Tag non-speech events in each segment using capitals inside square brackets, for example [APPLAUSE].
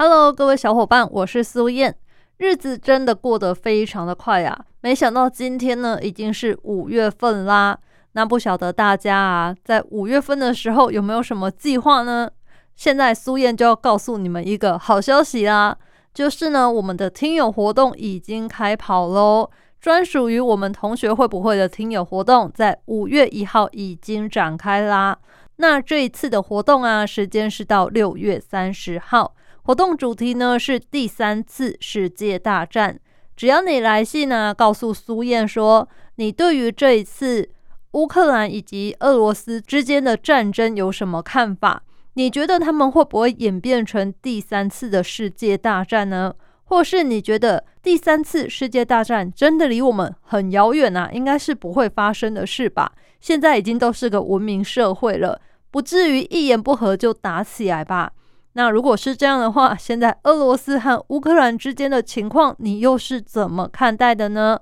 ？Hello，各位小伙伴，我是苏燕。日子真的过得非常的快啊！没想到今天呢，已经是五月份啦。那不晓得大家啊，在五月份的时候有没有什么计划呢？现在苏燕就要告诉你们一个好消息啦，就是呢，我们的听友活动已经开跑喽！专属于我们同学会不会的听友活动，在五月一号已经展开啦。那这一次的活动啊，时间是到六月三十号，活动主题呢是第三次世界大战。只要你来信呢，告诉苏燕说，你对于这一次乌克兰以及俄罗斯之间的战争有什么看法？你觉得他们会不会演变成第三次的世界大战呢？或是你觉得第三次世界大战真的离我们很遥远啊？应该是不会发生的事吧？现在已经都是个文明社会了，不至于一言不合就打起来吧？那如果是这样的话，现在俄罗斯和乌克兰之间的情况，你又是怎么看待的呢？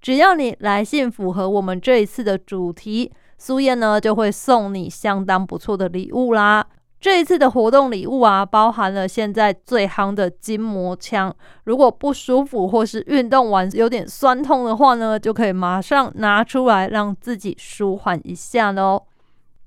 只要你来信符合我们这一次的主题，苏燕呢就会送你相当不错的礼物啦。这一次的活动礼物啊，包含了现在最夯的筋膜枪。如果不舒服或是运动完有点酸痛的话呢，就可以马上拿出来让自己舒缓一下喽。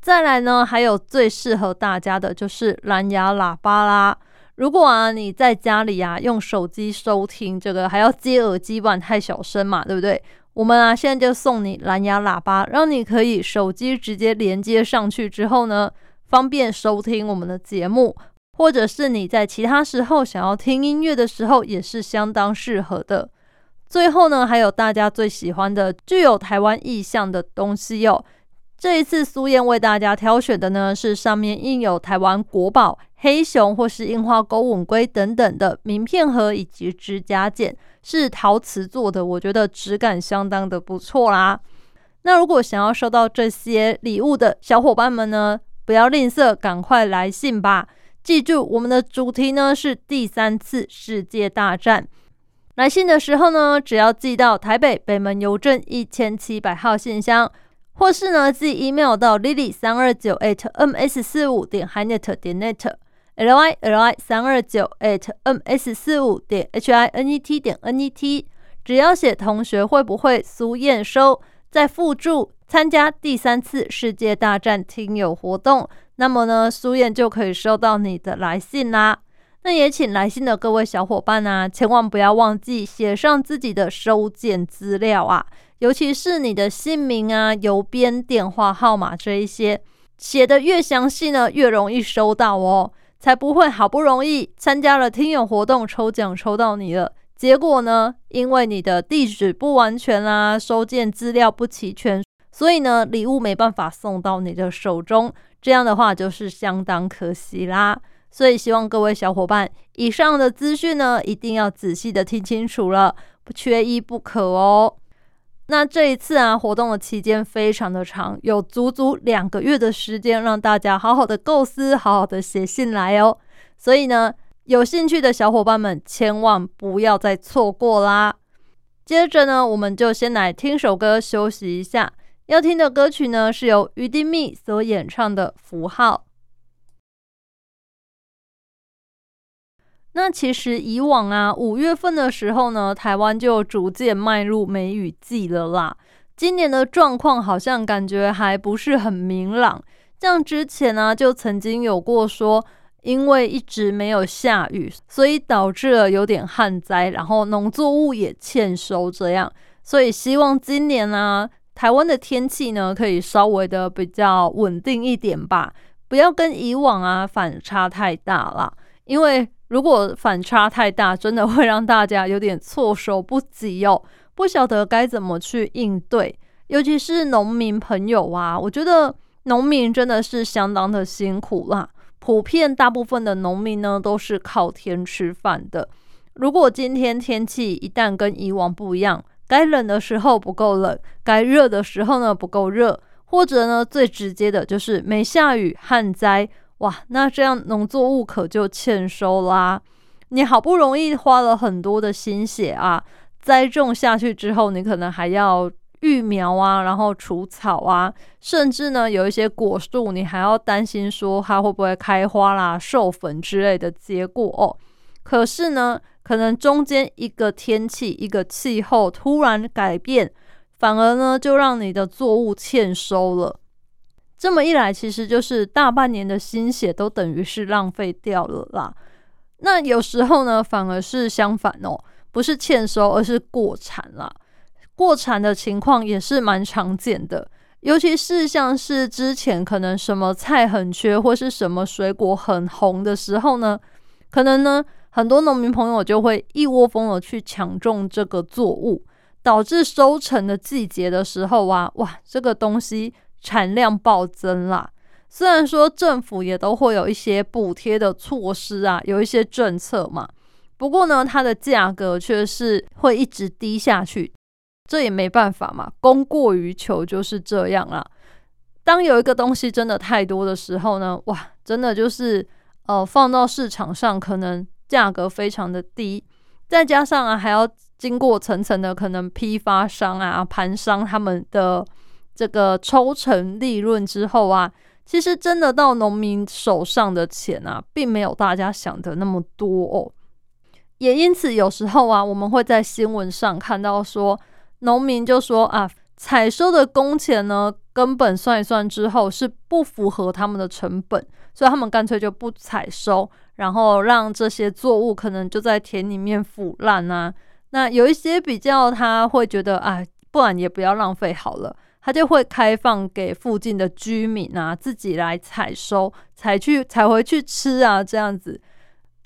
再来呢，还有最适合大家的就是蓝牙喇叭啦。如果啊你在家里啊用手机收听这个，还要接耳机，不然太小声嘛，对不对？我们啊现在就送你蓝牙喇叭，让你可以手机直接连接上去之后呢。方便收听我们的节目，或者是你在其他时候想要听音乐的时候，也是相当适合的。最后呢，还有大家最喜欢的具有台湾意象的东西哦。这一次苏燕为大家挑选的呢，是上面印有台湾国宝黑熊或是樱花钩吻龟等等的名片盒以及指甲剪，是陶瓷做的，我觉得质感相当的不错啦。那如果想要收到这些礼物的小伙伴们呢？不要吝啬，赶快来信吧！记住，我们的主题呢是第三次世界大战。来信的时候呢，只要寄到台北北门邮政一千七百号信箱，或是呢寄 email 到 lily 三二九 at ms 四五点 hinet 点 net，l y l y 三二九 at ms 四五点 h i n e t 点 n e t，只要写同学会不会苏验收，再附注。参加第三次世界大战听友活动，那么呢，苏燕就可以收到你的来信啦。那也请来信的各位小伙伴啊，千万不要忘记写上自己的收件资料啊，尤其是你的姓名啊、邮编、电话号码这一些，写的越详细呢，越容易收到哦，才不会好不容易参加了听友活动抽奖抽到你了，结果呢，因为你的地址不完全啦，收件资料不齐全。所以呢，礼物没办法送到你的手中，这样的话就是相当可惜啦。所以希望各位小伙伴，以上的资讯呢，一定要仔细的听清楚了，不缺一不可哦。那这一次啊，活动的期间非常的长，有足足两个月的时间，让大家好好的构思，好好的写信来哦。所以呢，有兴趣的小伙伴们，千万不要再错过啦。接着呢，我们就先来听首歌休息一下。要听的歌曲呢，是由于丁密所演唱的《符号》。那其实以往啊，五月份的时候呢，台湾就逐渐迈入梅雨季了啦。今年的状况好像感觉还不是很明朗。像之前呢，就曾经有过说，因为一直没有下雨，所以导致了有点旱灾，然后农作物也欠收这样。所以希望今年呢。台湾的天气呢，可以稍微的比较稳定一点吧，不要跟以往啊反差太大了。因为如果反差太大，真的会让大家有点措手不及哦，不晓得该怎么去应对。尤其是农民朋友啊，我觉得农民真的是相当的辛苦啦。普遍大部分的农民呢，都是靠天吃饭的，如果今天天气一旦跟以往不一样，该冷的时候不够冷，该热的时候呢不够热，或者呢最直接的就是没下雨旱灾，哇，那这样农作物可就欠收啦。你好不容易花了很多的心血啊，栽种下去之后，你可能还要育苗啊，然后除草啊，甚至呢有一些果树，你还要担心说它会不会开花啦、授粉之类的结果哦。可是呢，可能中间一个天气、一个气候突然改变，反而呢就让你的作物欠收了。这么一来，其实就是大半年的心血都等于是浪费掉了啦。那有时候呢，反而是相反哦，不是欠收，而是过产啦。过产的情况也是蛮常见的，尤其是像是之前可能什么菜很缺，或是什么水果很红的时候呢，可能呢很多农民朋友就会一窝蜂的去抢种这个作物，导致收成的季节的时候啊，哇，这个东西产量暴增啦。虽然说政府也都会有一些补贴的措施啊，有一些政策嘛，不过呢，它的价格却是会一直低下去，这也没办法嘛，供过于求就是这样啦。当有一个东西真的太多的时候呢，哇，真的就是呃放到市场上可能价格非常的低，再加上啊还要经过层层的可能批发商啊、盘商他们的这个抽成利润之后啊。其实真的到农民手上的钱啊，并没有大家想的那么多哦。也因此，有时候啊，我们会在新闻上看到说，农民就说啊，采收的工钱呢，根本算一算之后是不符合他们的成本，所以他们干脆就不采收，然后让这些作物可能就在田里面腐烂啊。那有一些比较，他会觉得啊，不然也不要浪费好了。他就会开放给附近的居民啊，自己来采收，采去采回去吃啊，这样子。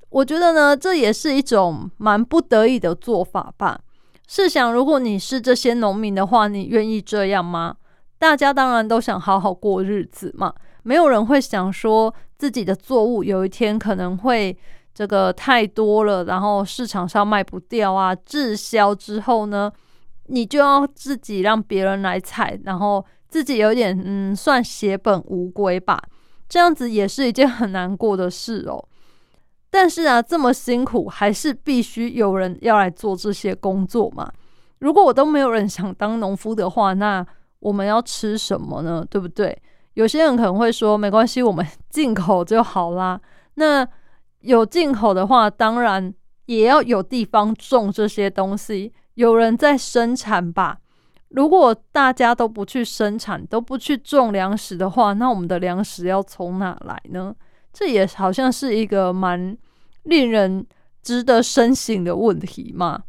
我觉得呢，这也是一种蛮不得已的做法吧。试想，如果你是这些农民的话，你愿意这样吗？大家当然都想好好过日子嘛，没有人会想说自己的作物有一天可能会这个太多了，然后市场上卖不掉啊，滞销之后呢？你就要自己让别人来采，然后自己有点嗯，算血本无归吧。这样子也是一件很难过的事哦。但是啊，这么辛苦，还是必须有人要来做这些工作嘛。如果我都没有人想当农夫的话，那我们要吃什么呢？对不对？有些人可能会说，没关系，我们进口就好啦。那有进口的话，当然也要有地方种这些东西。有人在生产吧？如果大家都不去生产，都不去种粮食的话，那我们的粮食要从哪来呢？这也好像是一个蛮令人值得深省的问题嘛。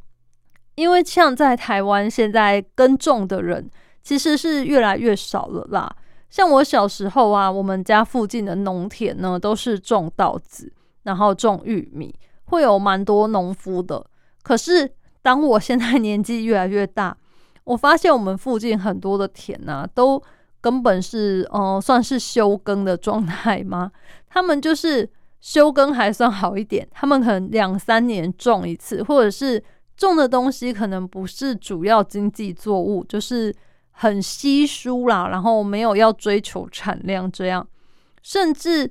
因为像在台湾，现在耕种的人其实是越来越少了啦。像我小时候啊，我们家附近的农田呢，都是种稻子，然后种玉米，会有蛮多农夫的。可是当我现在年纪越来越大，我发现我们附近很多的田呐，都根本是嗯，算是休耕的状态吗？他们就是休耕还算好一点，他们可能两三年种一次，或者是种的东西可能不是主要经济作物，就是很稀疏啦，然后没有要追求产量这样。甚至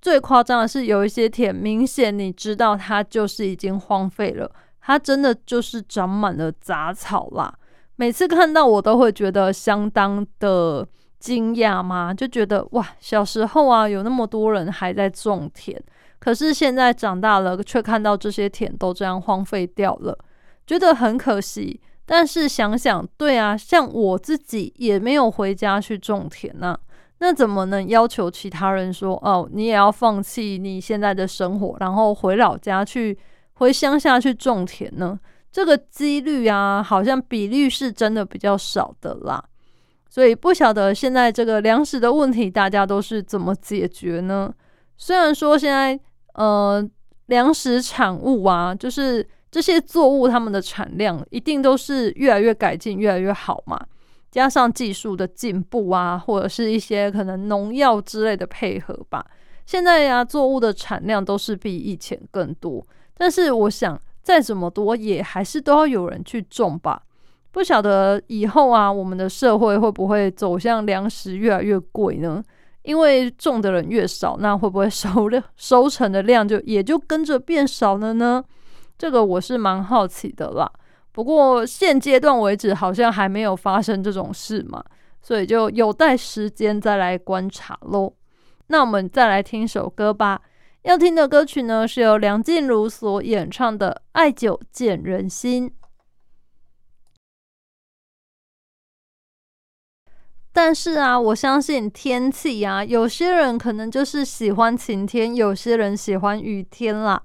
最夸张的是，有一些田明显你知道它就是已经荒废了。它真的就是长满了杂草啦！每次看到我都会觉得相当的惊讶嘛，就觉得哇，小时候啊有那么多人还在种田，可是现在长大了却看到这些田都这样荒废掉了，觉得很可惜。但是想想，对啊，像我自己也没有回家去种田呐，那怎么能要求其他人说哦，你也要放弃你现在的生活，然后回老家去？回乡下去种田呢，这个几率啊，好像比率是真的比较少的啦。所以不晓得现在这个粮食的问题，大家都是怎么解决呢？虽然说现在呃粮食产物啊，就是这些作物它们的产量一定都是越来越改进，越来越好嘛。加上技术的进步啊，或者是一些可能农药之类的配合吧，现在呀作物的产量都是比以前更多。但是我想，再怎么多也还是都要有人去种吧。不晓得以后啊，我们的社会会不会走向粮食越来越贵呢？因为种的人越少，那会不会收量收成的量就也就跟着变少了呢？这个我是蛮好奇的啦。不过现阶段为止，好像还没有发生这种事嘛，所以就有待时间再来观察喽。那我们再来听首歌吧。要听的歌曲呢，是由梁静茹所演唱的《爱久见人心》。但是啊，我相信天气啊，有些人可能就是喜欢晴天，有些人喜欢雨天啦。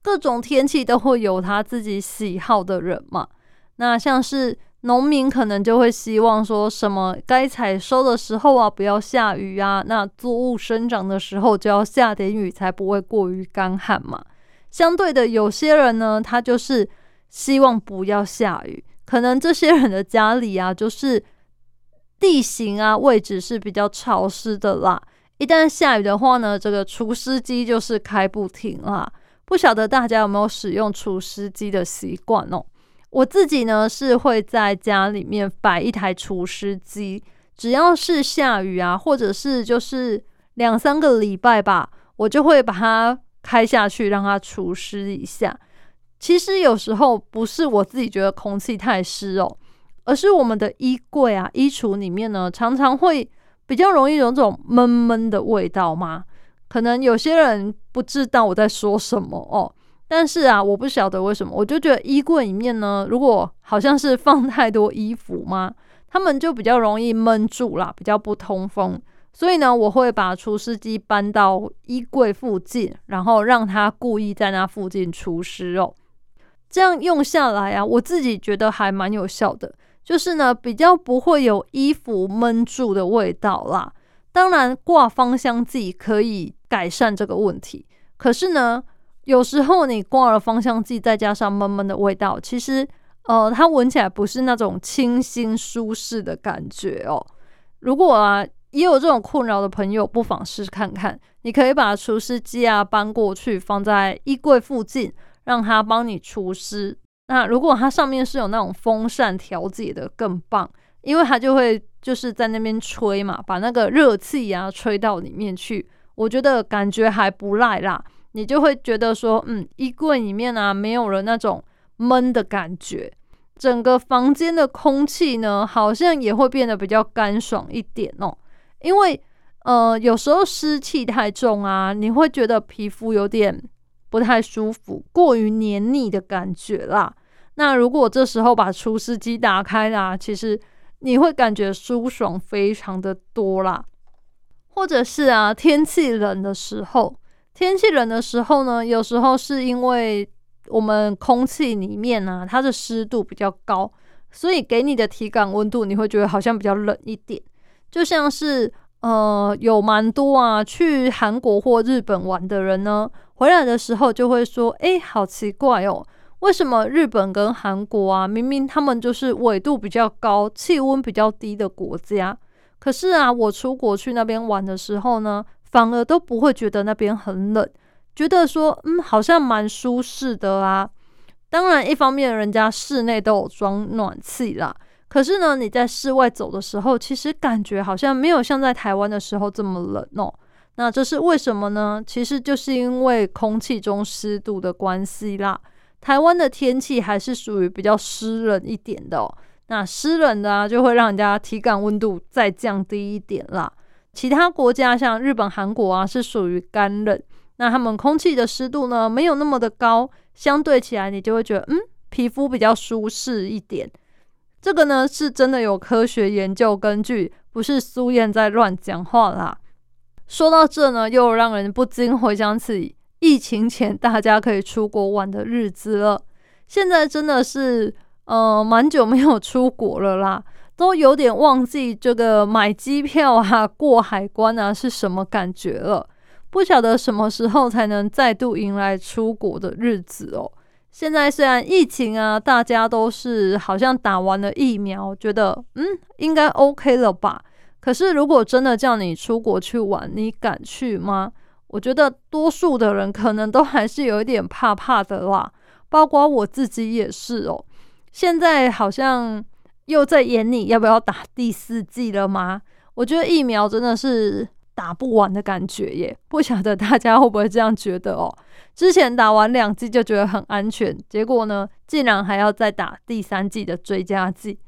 各种天气都会有他自己喜好的人嘛。那像是农民可能就会希望说什么该采收的时候啊，不要下雨啊。那作物生长的时候就要下点雨，才不会过于干旱嘛。相对的，有些人呢，他就是希望不要下雨。可能这些人的家里啊，就是地形啊位置是比较潮湿的啦。一旦下雨的话呢，这个除湿机就是开不停啦。不晓得大家有没有使用除湿机的习惯哦？我自己呢是会在家里面摆一台除湿机，只要是下雨啊，或者是就是两三个礼拜吧，我就会把它开下去，让它除湿一下。其实有时候不是我自己觉得空气太湿哦，而是我们的衣柜啊、衣橱里面呢，常常会比较容易有这种闷闷的味道嘛。可能有些人不知道我在说什么哦，但是啊，我不晓得为什么，我就觉得衣柜里面呢，如果好像是放太多衣服嘛，他们就比较容易闷住啦，比较不通风。所以呢，我会把除湿机搬到衣柜附近，然后让它故意在那附近除湿哦。这样用下来啊，我自己觉得还蛮有效的，就是呢，比较不会有衣服闷住的味道啦。当然，挂芳香剂可以改善这个问题。可是呢，有时候你挂了芳香剂，再加上闷闷的味道，其实呃，它闻起来不是那种清新舒适的感觉哦。如果啊，也有这种困扰的朋友，不妨试试看看。你可以把除湿机啊搬过去，放在衣柜附近，让它帮你除湿。那如果它上面是有那种风扇调节的，更棒。因为它就会就是在那边吹嘛，把那个热气啊吹到里面去，我觉得感觉还不赖啦。你就会觉得说，嗯，衣柜里面啊没有了那种闷的感觉，整个房间的空气呢好像也会变得比较干爽一点哦。因为呃有时候湿气太重啊，你会觉得皮肤有点不太舒服，过于黏腻的感觉啦。那如果这时候把除湿机打开啦，其实。你会感觉舒爽非常的多啦，或者是啊，天气冷的时候，天气冷的时候呢，有时候是因为我们空气里面呢，它的湿度比较高，所以给你的体感温度，你会觉得好像比较冷一点。就像是呃，有蛮多啊，去韩国或日本玩的人呢，回来的时候就会说，哎，好奇怪哦。为什么日本跟韩国啊，明明他们就是纬度比较高、气温比较低的国家，可是啊，我出国去那边玩的时候呢，反而都不会觉得那边很冷，觉得说，嗯，好像蛮舒适的啊。当然，一方面人家室内都有装暖气啦，可是呢，你在室外走的时候，其实感觉好像没有像在台湾的时候这么冷哦。那这是为什么呢？其实就是因为空气中湿度的关系啦。台湾的天气还是属于比较湿冷一点的，哦。那湿冷的啊，就会让人家体感温度再降低一点啦。其他国家像日本、韩国啊，是属于干冷，那他们空气的湿度呢没有那么的高，相对起来你就会觉得，嗯，皮肤比较舒适一点。这个呢是真的有科学研究根据，不是苏燕在乱讲话啦。说到这呢，又让人不禁回想起。疫情前大家可以出国玩的日子了，现在真的是呃蛮久没有出国了啦，都有点忘记这个买机票啊、过海关啊是什么感觉了。不晓得什么时候才能再度迎来出国的日子哦。现在虽然疫情啊，大家都是好像打完了疫苗，觉得嗯应该 OK 了吧？可是如果真的叫你出国去玩，你敢去吗？我觉得多数的人可能都还是有一点怕怕的啦。包括我自己也是哦。现在好像又在演你要不要打第四季了吗？我觉得疫苗真的是打不完的感觉耶，不晓得大家会不会这样觉得哦？之前打完两剂就觉得很安全，结果呢，竟然还要再打第三剂的追加剂。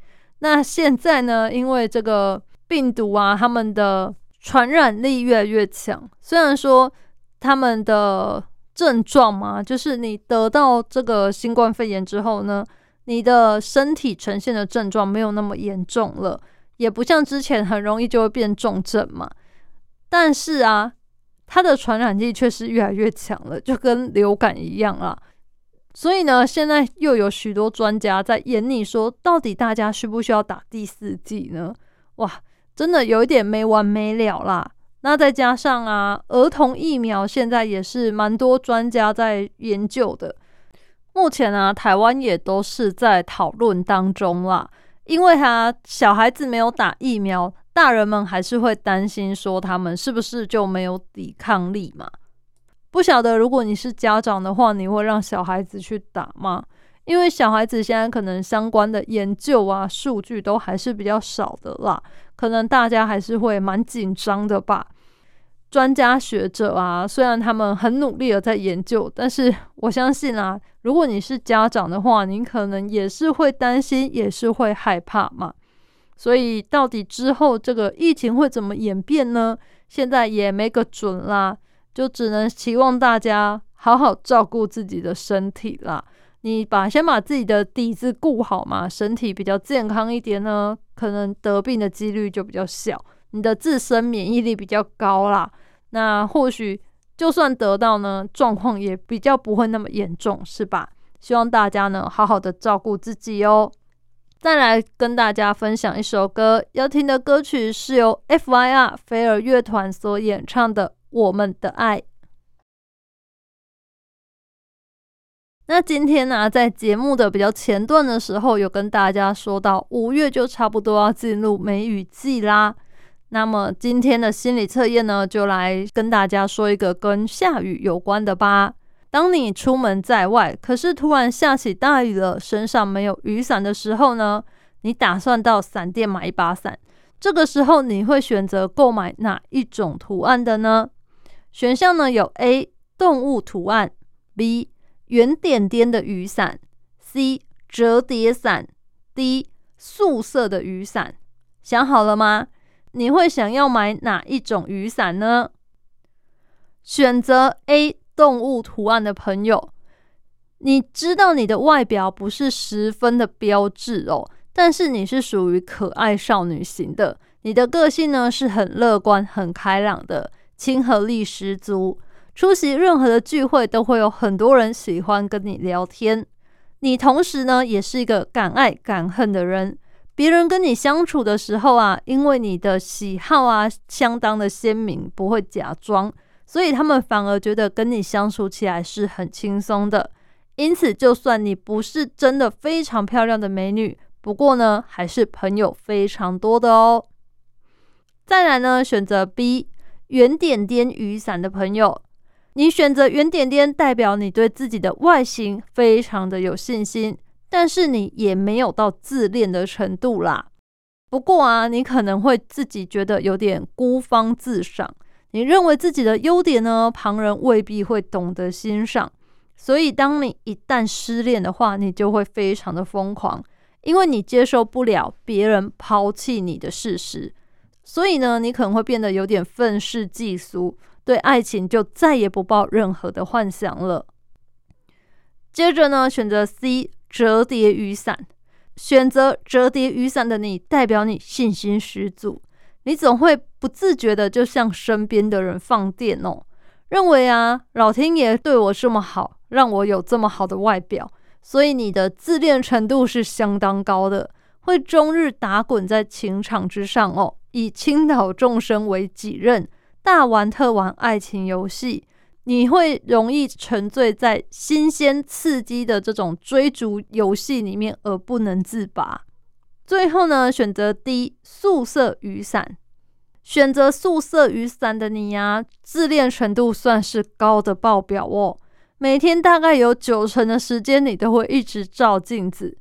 那现在呢，因为这个病毒啊，他们的传染力越来越强，虽然说他们的症状嘛，就是你得到这个新冠肺炎之后呢，你的身体呈现的症状没有那么严重了。也不像之前很容易就会变重症嘛，但是啊，它的传染力却是越来越强了，就跟流感一样啊。所以呢，现在又有许多专家在演你说，到底大家需不需要打第四剂呢？哇，真的有一点没完没了啦。那再加上啊，儿童疫苗现在也是蛮多专家在研究的，目前啊，台湾也都是在讨论当中啦。因为他小孩子没有打疫苗，大人们还是会担心说他们是不是就没有抵抗力嘛？不晓得如果你是家长的话，你会让小孩子去打吗？因为小孩子现在可能相关的研究啊、数据都还是比较少的啦，可能大家还是会蛮紧张的吧。专家学者啊，虽然他们很努力的在研究，但是我相信啊，如果你是家长的话，您可能也是会担心，也是会害怕嘛。所以到底之后这个疫情会怎么演变呢？现在也没个准啦，就只能期望大家好好照顾自己的身体啦。你把先把自己的底子顾好嘛，身体比较健康一点呢，可能得病的几率就比较小，你的自身免疫力比较高啦。那或许就算得到呢，状况也比较不会那么严重，是吧？希望大家呢好好的照顾自己哦。再来跟大家分享一首歌，要听的歌曲是由 F.Y.R. 飞儿乐团所演唱的《我们的爱》。那今天呢，在节目的比较前段的时候，有跟大家说到，五月就差不多要进入梅雨季啦。那么今天的心理测验呢，就来跟大家说一个跟下雨有关的吧。当你出门在外，可是突然下起大雨了，身上没有雨伞的时候呢，你打算到伞店买一把伞。这个时候你会选择购买哪一种图案的呢？选项呢有 A 动物图案，B 圆点点的雨伞，C 折叠伞，D 素色的雨伞。想好了吗？你会想要买哪一种雨伞呢？选择 A 动物图案的朋友，你知道你的外表不是十分的标致哦，但是你是属于可爱少女型的。你的个性呢是很乐观、很开朗的，亲和力十足。出席任何的聚会都会有很多人喜欢跟你聊天。你同时呢也是一个敢爱敢恨的人。别人跟你相处的时候啊，因为你的喜好啊相当的鲜明，不会假装，所以他们反而觉得跟你相处起来是很轻松的。因此，就算你不是真的非常漂亮的美女，不过呢，还是朋友非常多的哦。再来呢，选择 B 圆点点雨伞的朋友，你选择圆点点，代表你对自己的外形非常的有信心。但是你也没有到自恋的程度啦。不过啊，你可能会自己觉得有点孤芳自赏。你认为自己的优点呢，旁人未必会懂得欣赏。所以，当你一旦失恋的话，你就会非常的疯狂，因为你接受不了别人抛弃你的事实。所以呢，你可能会变得有点愤世嫉俗，对爱情就再也不抱任何的幻想了。接着呢，选择 C。折叠雨伞，选择折叠雨伞的你，代表你信心十足。你总会不自觉的就向身边的人放电哦，认为啊，老天爷对我这么好，让我有这么好的外表，所以你的自恋程度是相当高的，会终日打滚在情场之上哦，以倾倒众生为己任，大玩特玩爱情游戏。你会容易沉醉在新鲜刺激的这种追逐游戏里面而不能自拔。最后呢，选择 D 素色雨伞。选择素色雨伞的你呀，自恋程度算是高的爆表哦。每天大概有九成的时间，你都会一直照镜子。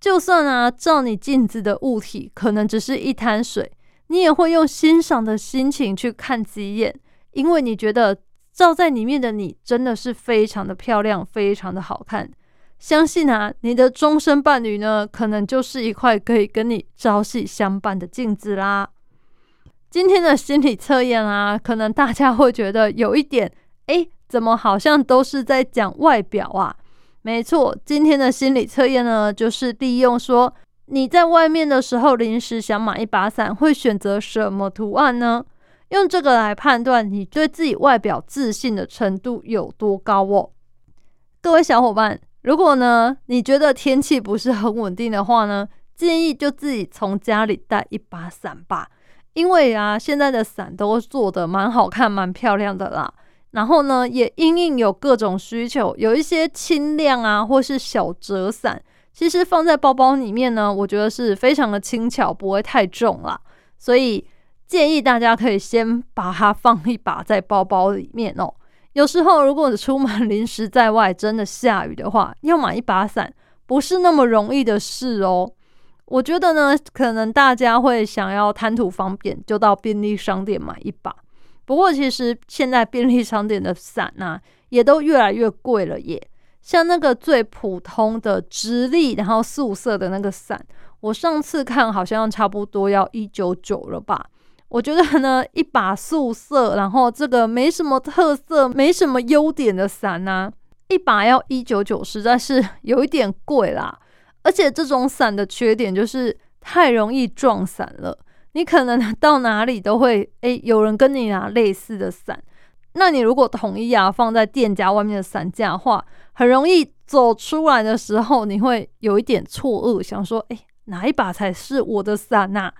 就算啊，照你镜子的物体可能只是一滩水，你也会用欣赏的心情去看几眼，因为你觉得照在里面的你真的是非常的漂亮，非常的好看。相信啊，你的终身伴侣呢，可能就是一块可以跟你朝夕相伴的镜子啦。今天的心理测验啊，可能大家会觉得有一点，哎，怎么好像都是在讲外表啊？没错，今天的心理测验呢，就是利用说你在外面的时候临时想买一把伞，会选择什么图案呢？用这个来判断你对自己外表自信的程度有多高哦。各位小伙伴。如果呢，你觉得天气不是很稳定的话呢，建议就自己从家里带一把伞吧。因为啊，现在的伞都做的蛮好看、蛮漂亮的啦。然后呢，也因应有各种需求，有一些轻量啊，或是小折伞，其实放在包包里面呢，我觉得是非常的轻巧，不会太重啦。所以建议大家可以先把它放一把在包包里面哦。有时候，如果你出门临时在外，真的下雨的话，要买一把伞不是那么容易的事哦。我觉得呢，可能大家会想要贪图方便，就到便利商店买一把。不过，其实现在便利商店的伞呢，也都越来越贵了耶。像那个最普通的直立，然后素色的那个伞，我上次看好像差不多要一九九了吧。我觉得呢，一把素色，然后这个没什么特色、没什么优点的伞呢，一把要一九九，实在是有一点贵啦。而且这种伞的缺点就是太容易撞伞了，你可能到哪里都会诶，有人跟你拿类似的伞。那你如果统一啊放在店家外面的伞架的话，很容易走出来的时候，你会有一点错愕，想说诶，哪一把才是我的伞呐？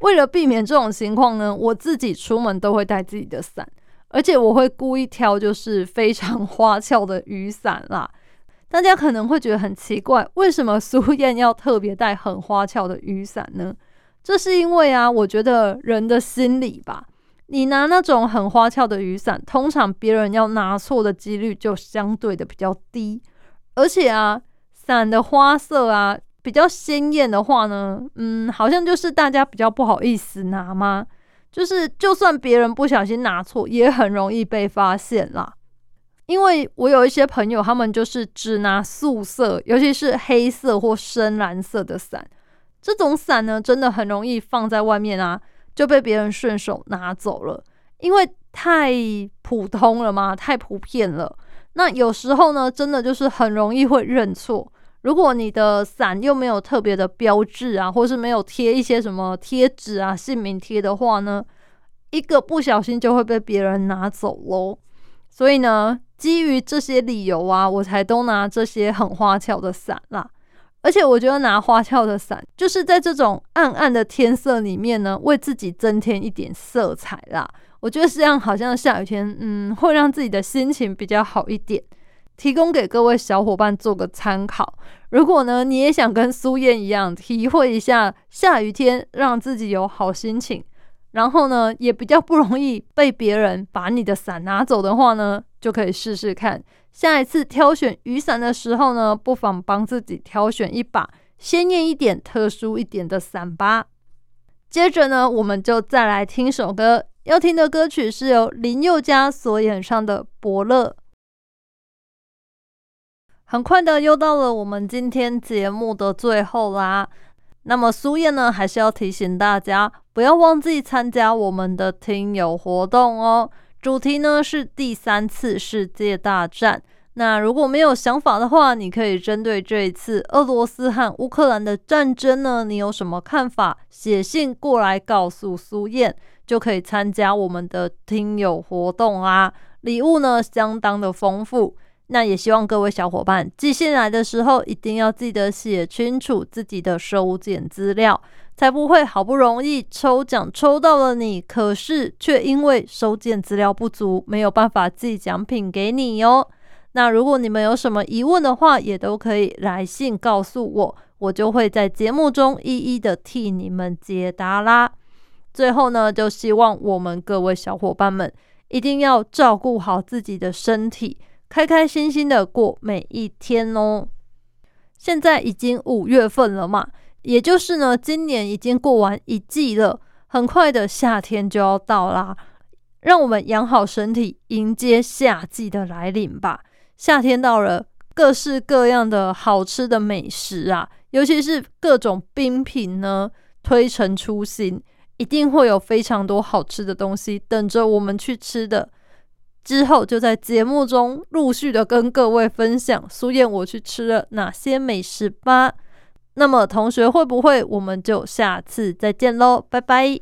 为了避免这种情况呢，我自己出门都会带自己的伞，而且我会故意挑就是非常 [LAUGHS] 花俏的雨伞啦。大家可能会觉得很奇怪，为什么苏燕要特别带很花俏的雨伞呢？这是因为啊，我觉得人的心理吧，你拿那种很花俏的雨伞，通常别人要拿错的几率就相对的比较低，而且啊，伞的花色啊。比较鲜艳的话呢，嗯，好像就是大家比较不好意思拿吗？就是就算别人不小心拿错，也很容易被发现啦。因为我有一些朋友，他们就是只拿素色，尤其是黑色或深蓝色的伞。这种伞呢，真的很容易放在外面啊，就被别人顺手拿走了，因为太普通了嘛，太普遍了。那有时候呢，真的就是很容易会认错。如果你的伞又没有特别的标志啊，或是没有贴一些什么贴纸啊、姓名贴的话呢，一个不小心就会被别人拿走喽。所以呢，基于这些理由啊，我才都拿这些很花俏的伞啦。而且我觉得拿花俏的伞，就是在这种暗暗的天色里面呢，为自己增添一点色彩啦。我觉得这样好像下雨天，嗯，会让自己的心情比较好一点。提供给各位小伙伴做个参考。如果呢，你也想跟苏燕一样体会一下下雨天让自己有好心情，然后呢，也比较不容易被别人把你的伞拿走的话呢，就可以试试看。下一次挑选雨伞的时候呢，不妨帮自己挑选一把鲜艳一点、特殊一点的伞吧。接着呢，我们就再来听首歌，要听的歌曲是由林宥嘉所演唱的《伯乐》。很快的，又到了我们今天节目的最后啦。那么苏燕呢，还是要提醒大家，不要忘记参加我们的听友活动哦。主题呢是第三次世界大战。那如果没有想法的话，你可以针对这一次俄罗斯和乌克兰的战争呢，你有什么看法？写信过来告诉苏燕，就可以参加我们的听友活动啊。礼物呢，相当的丰富。那也希望各位小伙伴寄信来的时候，一定要记得写清楚自己的收件资料，才不会好不容易抽奖抽到了你，可是却因为收件资料不足，没有办法寄奖品给你哟。那如果你们有什么疑问的话，也都可以来信告诉我，我就会在节目中一一的替你们解答啦。最后呢，就希望我们各位小伙伴们一定要照顾好自己的身体。开开心心的过每一天哦。现在已经五月份了嘛，也就是呢，今年已经过完一季了，很快的夏天就要到啦。让我们养好身体，迎接夏季的来临吧。夏天到了，各式各样的好吃的美食啊，尤其是各种冰品呢，推陈出新，一定会有非常多好吃的东西等着我们去吃的。之后就在节目中陆续的跟各位分享苏燕我去吃了哪些美食吧。那么同学会不会？我们就下次再见喽，拜拜。